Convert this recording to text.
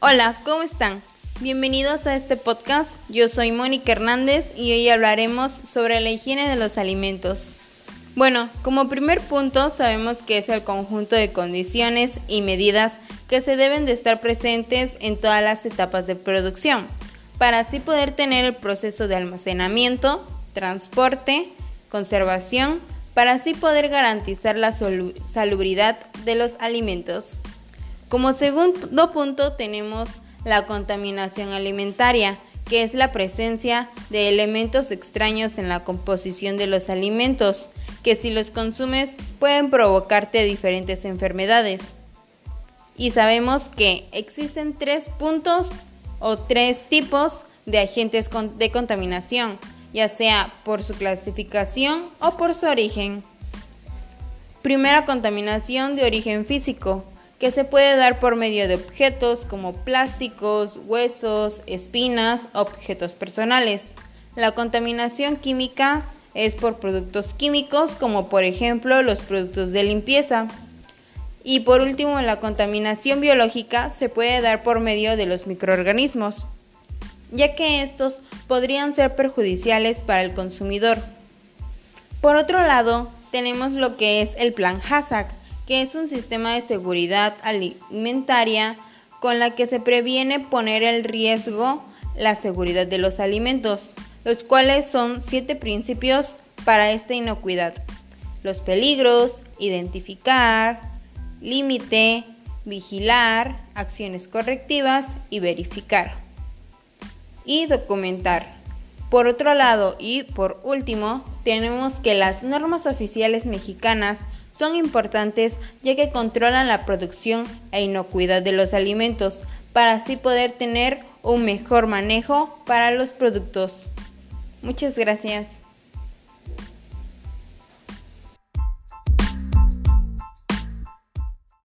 Hola, ¿cómo están? Bienvenidos a este podcast. Yo soy Mónica Hernández y hoy hablaremos sobre la higiene de los alimentos. Bueno, como primer punto sabemos que es el conjunto de condiciones y medidas que se deben de estar presentes en todas las etapas de producción, para así poder tener el proceso de almacenamiento, transporte, conservación, para así poder garantizar la salubridad de los alimentos. Como segundo punto tenemos la contaminación alimentaria, que es la presencia de elementos extraños en la composición de los alimentos, que si los consumes pueden provocarte diferentes enfermedades. Y sabemos que existen tres puntos o tres tipos de agentes de contaminación, ya sea por su clasificación o por su origen. Primera contaminación de origen físico, que se puede dar por medio de objetos como plásticos, huesos, espinas, objetos personales. La contaminación química es por productos químicos como por ejemplo los productos de limpieza. Y por último, la contaminación biológica se puede dar por medio de los microorganismos, ya que estos podrían ser perjudiciales para el consumidor. Por otro lado, tenemos lo que es el plan HACCP, que es un sistema de seguridad alimentaria con la que se previene poner en riesgo la seguridad de los alimentos, los cuales son siete principios para esta inocuidad. Los peligros, identificar, límite, vigilar, acciones correctivas y verificar. Y documentar. Por otro lado y por último, tenemos que las normas oficiales mexicanas son importantes ya que controlan la producción e inocuidad de los alimentos para así poder tener un mejor manejo para los productos. Muchas gracias.